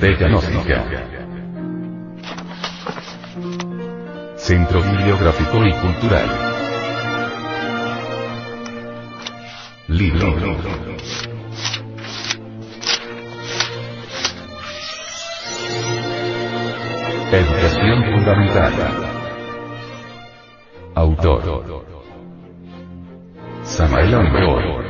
Biblioteca Gnóstica. Centro Bibliográfico y Cultural. Libro. Educación Fundamental. Autor. Samael Aumbeor.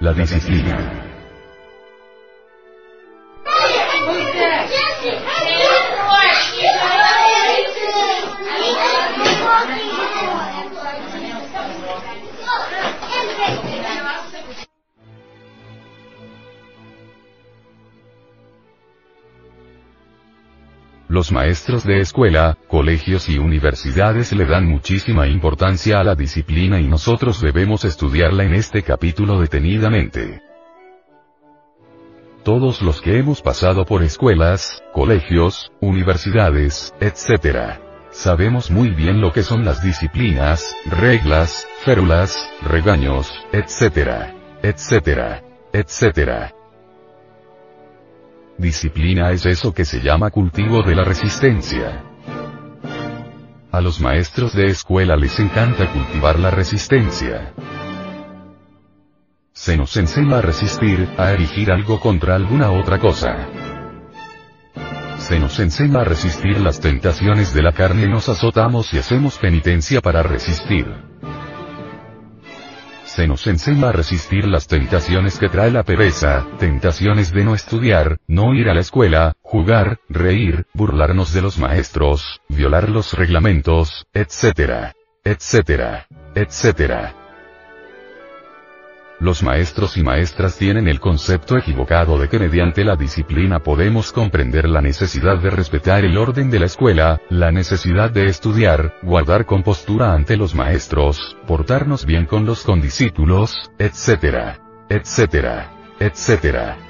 La disciplina. Los maestros de escuela, colegios y universidades le dan muchísima importancia a la disciplina y nosotros debemos estudiarla en este capítulo detenidamente. Todos los que hemos pasado por escuelas, colegios, universidades, etc. Sabemos muy bien lo que son las disciplinas, reglas, férulas, regaños, etc. etc. etc. Disciplina es eso que se llama cultivo de la resistencia. A los maestros de escuela les encanta cultivar la resistencia. Se nos enseña a resistir, a erigir algo contra alguna otra cosa. Se nos enseña a resistir las tentaciones de la carne, nos azotamos y hacemos penitencia para resistir se nos enseña a resistir las tentaciones que trae la pereza, tentaciones de no estudiar, no ir a la escuela, jugar, reír, burlarnos de los maestros, violar los reglamentos, etc. etc. etc. Los maestros y maestras tienen el concepto equivocado de que mediante la disciplina podemos comprender la necesidad de respetar el orden de la escuela, la necesidad de estudiar, guardar compostura ante los maestros, portarnos bien con los condiscípulos, etc. etc. etc.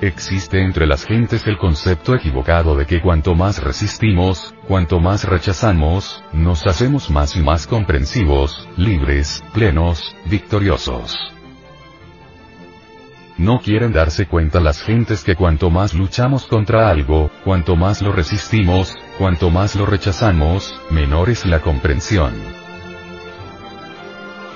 Existe entre las gentes el concepto equivocado de que cuanto más resistimos, cuanto más rechazamos, nos hacemos más y más comprensivos, libres, plenos, victoriosos. No quieren darse cuenta las gentes que cuanto más luchamos contra algo, cuanto más lo resistimos, cuanto más lo rechazamos, menor es la comprensión.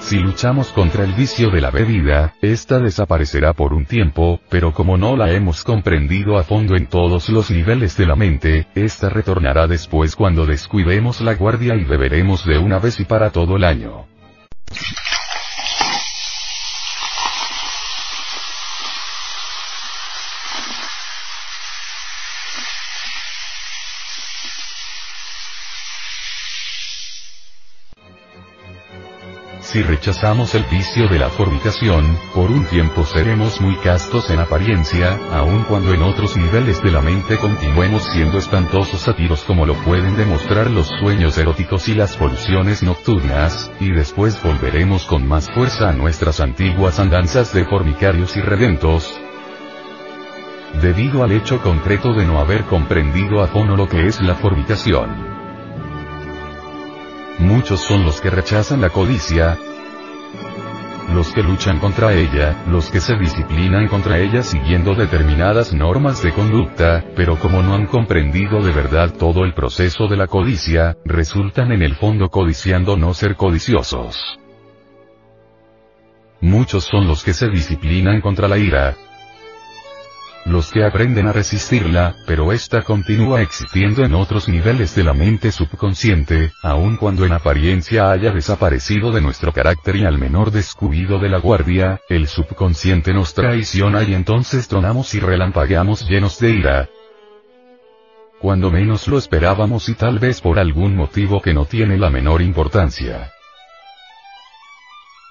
Si luchamos contra el vicio de la bebida, esta desaparecerá por un tiempo, pero como no la hemos comprendido a fondo en todos los niveles de la mente, esta retornará después cuando descuidemos la guardia y beberemos de una vez y para todo el año. Si rechazamos el vicio de la fornicación, por un tiempo seremos muy castos en apariencia, aun cuando en otros niveles de la mente continuemos siendo espantosos sátiros como lo pueden demostrar los sueños eróticos y las poluciones nocturnas, y después volveremos con más fuerza a nuestras antiguas andanzas de fornicarios y redentos, debido al hecho concreto de no haber comprendido a fondo lo que es la fornicación. Muchos son los que rechazan la codicia, los que luchan contra ella, los que se disciplinan contra ella siguiendo determinadas normas de conducta, pero como no han comprendido de verdad todo el proceso de la codicia, resultan en el fondo codiciando no ser codiciosos. Muchos son los que se disciplinan contra la ira, los que aprenden a resistirla, pero esta continúa existiendo en otros niveles de la mente subconsciente, aun cuando en apariencia haya desaparecido de nuestro carácter y al menor descuido de la guardia, el subconsciente nos traiciona y entonces tronamos y relampagueamos llenos de ira. Cuando menos lo esperábamos y tal vez por algún motivo que no tiene la menor importancia.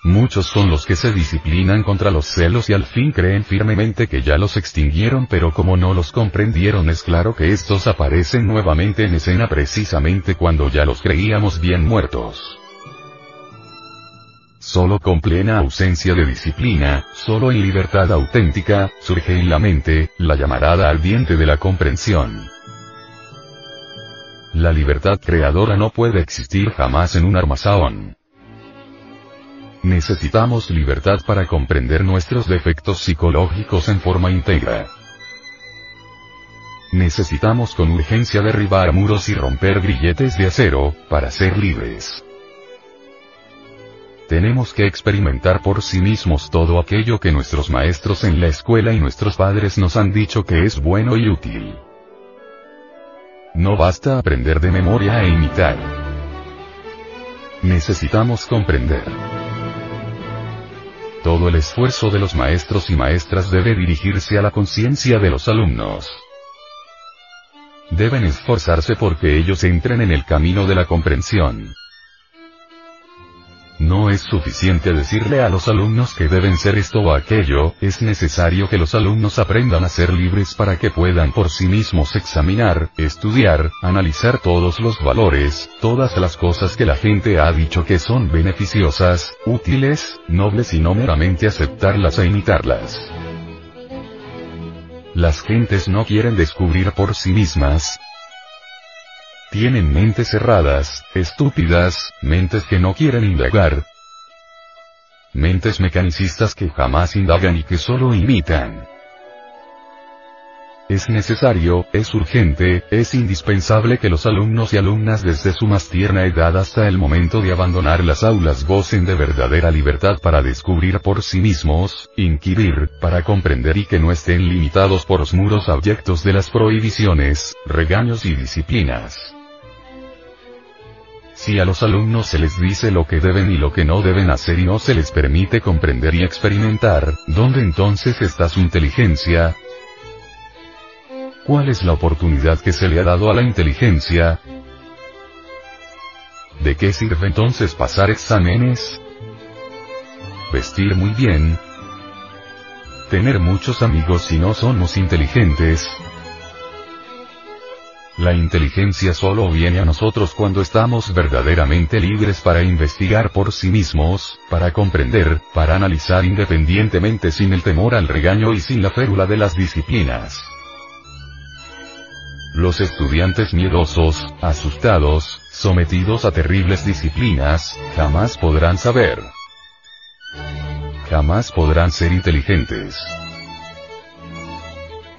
Muchos son los que se disciplinan contra los celos y al fin creen firmemente que ya los extinguieron pero como no los comprendieron es claro que estos aparecen nuevamente en escena precisamente cuando ya los creíamos bien muertos. Solo con plena ausencia de disciplina, solo en libertad auténtica, surge en la mente, la llamarada ardiente de la comprensión. La libertad creadora no puede existir jamás en un armazón. Necesitamos libertad para comprender nuestros defectos psicológicos en forma íntegra. Necesitamos con urgencia derribar muros y romper grilletes de acero, para ser libres. Tenemos que experimentar por sí mismos todo aquello que nuestros maestros en la escuela y nuestros padres nos han dicho que es bueno y útil. No basta aprender de memoria e imitar. Necesitamos comprender. Todo el esfuerzo de los maestros y maestras debe dirigirse a la conciencia de los alumnos. Deben esforzarse porque ellos entren en el camino de la comprensión. No es suficiente decirle a los alumnos que deben ser esto o aquello, es necesario que los alumnos aprendan a ser libres para que puedan por sí mismos examinar, estudiar, analizar todos los valores, todas las cosas que la gente ha dicho que son beneficiosas, útiles, nobles y no meramente aceptarlas e imitarlas. Las gentes no quieren descubrir por sí mismas, tienen mentes cerradas, estúpidas, mentes que no quieren indagar. Mentes mecanicistas que jamás indagan y que solo imitan. Es necesario, es urgente, es indispensable que los alumnos y alumnas desde su más tierna edad hasta el momento de abandonar las aulas gocen de verdadera libertad para descubrir por sí mismos, inquirir, para comprender y que no estén limitados por los muros abyectos de las prohibiciones, regaños y disciplinas. Si a los alumnos se les dice lo que deben y lo que no deben hacer y no se les permite comprender y experimentar, ¿dónde entonces está su inteligencia? ¿Cuál es la oportunidad que se le ha dado a la inteligencia? ¿De qué sirve entonces pasar exámenes? Vestir muy bien. Tener muchos amigos si no somos inteligentes, la inteligencia solo viene a nosotros cuando estamos verdaderamente libres para investigar por sí mismos, para comprender, para analizar independientemente sin el temor al regaño y sin la férula de las disciplinas. Los estudiantes miedosos, asustados, sometidos a terribles disciplinas, jamás podrán saber. Jamás podrán ser inteligentes.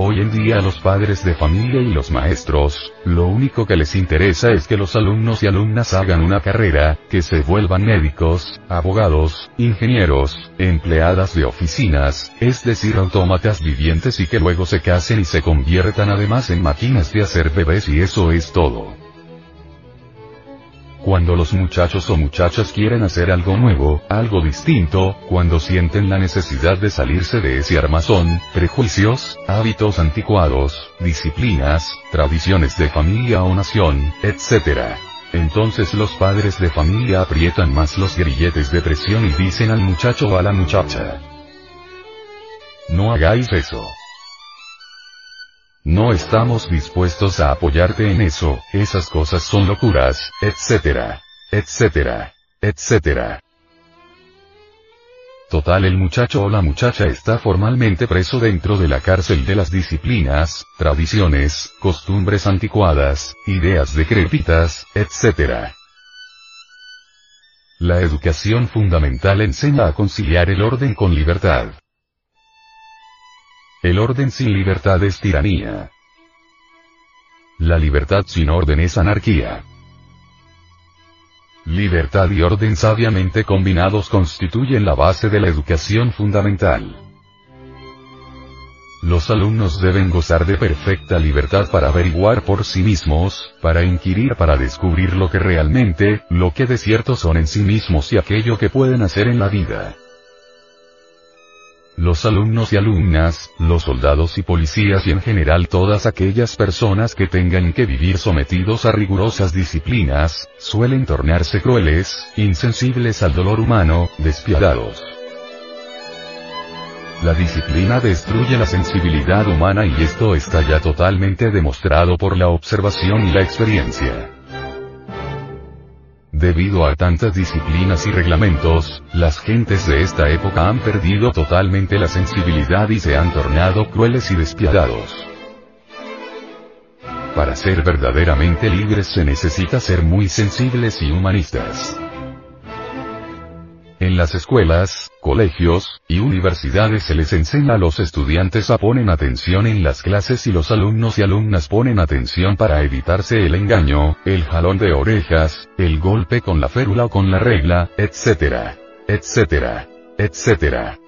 Hoy en día a los padres de familia y los maestros, lo único que les interesa es que los alumnos y alumnas hagan una carrera, que se vuelvan médicos, abogados, ingenieros, empleadas de oficinas, es decir autómatas vivientes y que luego se casen y se conviertan además en máquinas de hacer bebés y eso es todo. Cuando los muchachos o muchachas quieren hacer algo nuevo, algo distinto, cuando sienten la necesidad de salirse de ese armazón, prejuicios, hábitos anticuados, disciplinas, tradiciones de familia o nación, etc. Entonces los padres de familia aprietan más los grilletes de presión y dicen al muchacho o a la muchacha. No hagáis eso. No estamos dispuestos a apoyarte en eso, esas cosas son locuras, etcétera, etcétera, etcétera. Total el muchacho o la muchacha está formalmente preso dentro de la cárcel de las disciplinas, tradiciones, costumbres anticuadas, ideas decrépitas, etc. La educación fundamental enseña a conciliar el orden con libertad. El orden sin libertad es tiranía. La libertad sin orden es anarquía. Libertad y orden sabiamente combinados constituyen la base de la educación fundamental. Los alumnos deben gozar de perfecta libertad para averiguar por sí mismos, para inquirir para descubrir lo que realmente, lo que de cierto son en sí mismos y aquello que pueden hacer en la vida. Los alumnos y alumnas, los soldados y policías y en general todas aquellas personas que tengan que vivir sometidos a rigurosas disciplinas, suelen tornarse crueles, insensibles al dolor humano, despiadados. La disciplina destruye la sensibilidad humana y esto está ya totalmente demostrado por la observación y la experiencia. Debido a tantas disciplinas y reglamentos, las gentes de esta época han perdido totalmente la sensibilidad y se han tornado crueles y despiadados. Para ser verdaderamente libres se necesita ser muy sensibles y humanistas. En las escuelas, colegios, y universidades se les enseña a los estudiantes a poner atención en las clases y los alumnos y alumnas ponen atención para evitarse el engaño, el jalón de orejas, el golpe con la férula o con la regla, etc. etc. etc.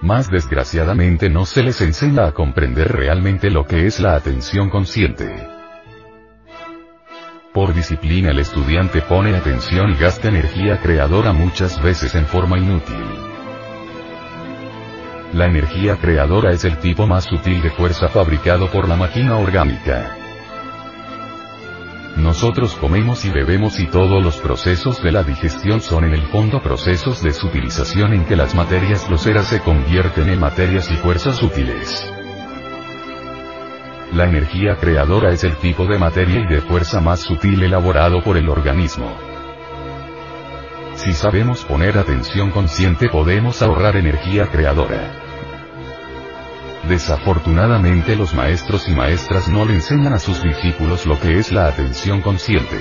Más desgraciadamente no se les enseña a comprender realmente lo que es la atención consciente. Por disciplina el estudiante pone atención y gasta energía creadora muchas veces en forma inútil. La energía creadora es el tipo más sutil de fuerza fabricado por la máquina orgánica. Nosotros comemos y bebemos y todos los procesos de la digestión son en el fondo procesos de sutilización en que las materias groseras se convierten en materias y fuerzas útiles. La energía creadora es el tipo de materia y de fuerza más sutil elaborado por el organismo. Si sabemos poner atención consciente podemos ahorrar energía creadora. Desafortunadamente los maestros y maestras no le enseñan a sus discípulos lo que es la atención consciente.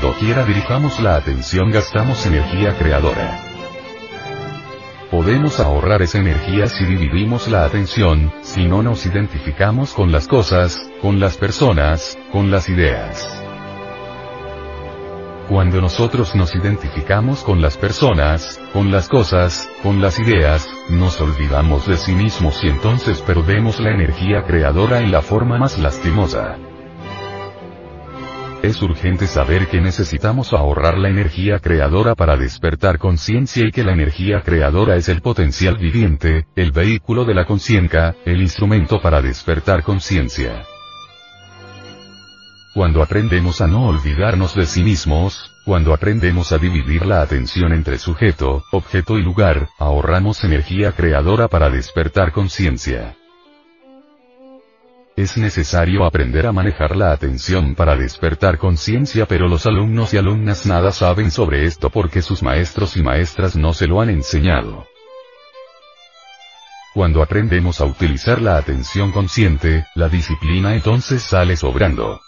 Doquiera dirijamos la atención gastamos energía creadora. Podemos ahorrar esa energía si dividimos la atención, si no nos identificamos con las cosas, con las personas, con las ideas. Cuando nosotros nos identificamos con las personas, con las cosas, con las ideas, nos olvidamos de sí mismos y entonces perdemos la energía creadora en la forma más lastimosa. Es urgente saber que necesitamos ahorrar la energía creadora para despertar conciencia y que la energía creadora es el potencial viviente, el vehículo de la conciencia, el instrumento para despertar conciencia. Cuando aprendemos a no olvidarnos de sí mismos, cuando aprendemos a dividir la atención entre sujeto, objeto y lugar, ahorramos energía creadora para despertar conciencia. Es necesario aprender a manejar la atención para despertar conciencia pero los alumnos y alumnas nada saben sobre esto porque sus maestros y maestras no se lo han enseñado. Cuando aprendemos a utilizar la atención consciente, la disciplina entonces sale sobrando.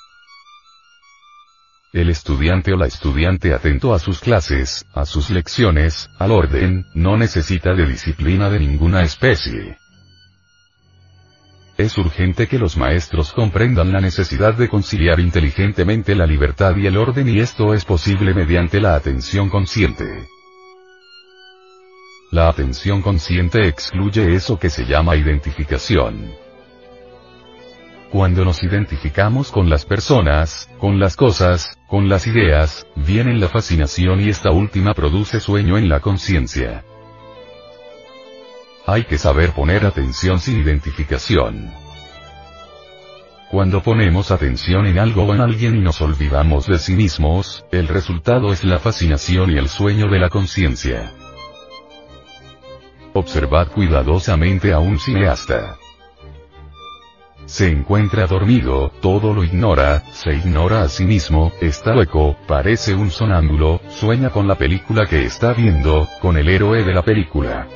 El estudiante o la estudiante atento a sus clases, a sus lecciones, al orden, no necesita de disciplina de ninguna especie. Es urgente que los maestros comprendan la necesidad de conciliar inteligentemente la libertad y el orden y esto es posible mediante la atención consciente. La atención consciente excluye eso que se llama identificación. Cuando nos identificamos con las personas, con las cosas, con las ideas, viene la fascinación y esta última produce sueño en la conciencia. Hay que saber poner atención sin identificación. Cuando ponemos atención en algo o en alguien y nos olvidamos de sí mismos, el resultado es la fascinación y el sueño de la conciencia. Observad cuidadosamente a un cineasta. Se encuentra dormido, todo lo ignora, se ignora a sí mismo, está hueco, parece un sonámbulo, sueña con la película que está viendo, con el héroe de la película.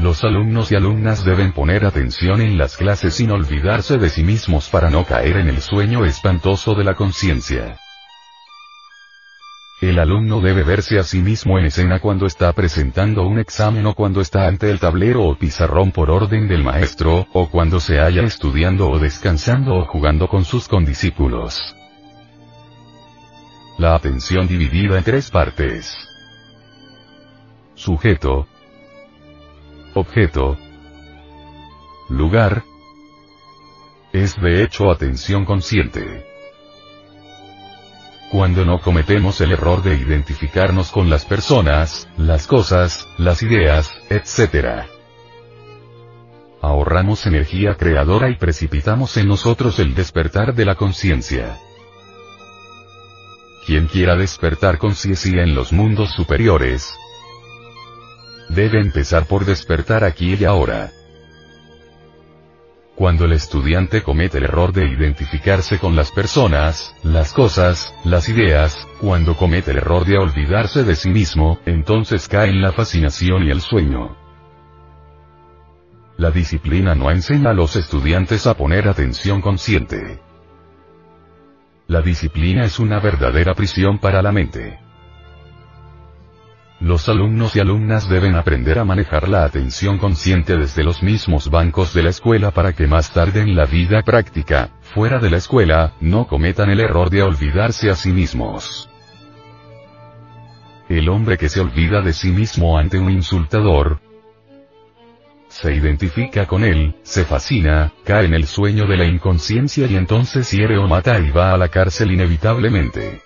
Los alumnos y alumnas deben poner atención en las clases sin olvidarse de sí mismos para no caer en el sueño espantoso de la conciencia. El alumno debe verse a sí mismo en escena cuando está presentando un examen o cuando está ante el tablero o pizarrón por orden del maestro, o cuando se haya estudiando o descansando o jugando con sus condiscípulos. La atención dividida en tres partes. Sujeto, objeto, lugar, es de hecho atención consciente. cuando no cometemos el error de identificarnos con las personas, las cosas, las ideas, etc. Ahorramos energía creadora y precipitamos en nosotros el despertar de la conciencia. Quien quiera despertar conciencia en los mundos superiores, debe empezar por despertar aquí y ahora. Cuando el estudiante comete el error de identificarse con las personas, las cosas, las ideas, cuando comete el error de olvidarse de sí mismo, entonces cae en la fascinación y el sueño. La disciplina no enseña a los estudiantes a poner atención consciente. La disciplina es una verdadera prisión para la mente. Los alumnos y alumnas deben aprender a manejar la atención consciente desde los mismos bancos de la escuela para que más tarde en la vida práctica, fuera de la escuela, no cometan el error de olvidarse a sí mismos. El hombre que se olvida de sí mismo ante un insultador, se identifica con él, se fascina, cae en el sueño de la inconsciencia y entonces hiere o mata y va a la cárcel inevitablemente.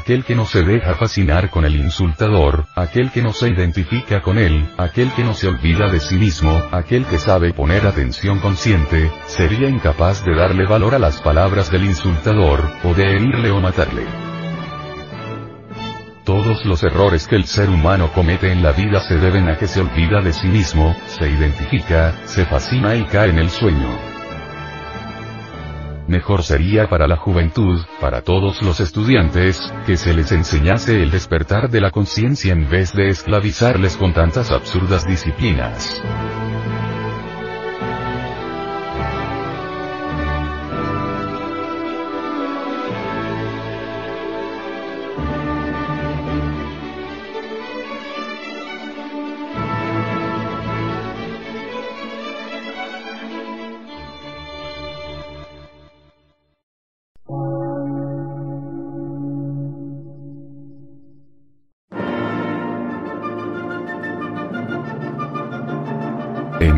Aquel que no se deja fascinar con el insultador, aquel que no se identifica con él, aquel que no se olvida de sí mismo, aquel que sabe poner atención consciente, sería incapaz de darle valor a las palabras del insultador, o de herirle o matarle. Todos los errores que el ser humano comete en la vida se deben a que se olvida de sí mismo, se identifica, se fascina y cae en el sueño mejor sería para la juventud, para todos los estudiantes, que se les enseñase el despertar de la conciencia en vez de esclavizarles con tantas absurdas disciplinas.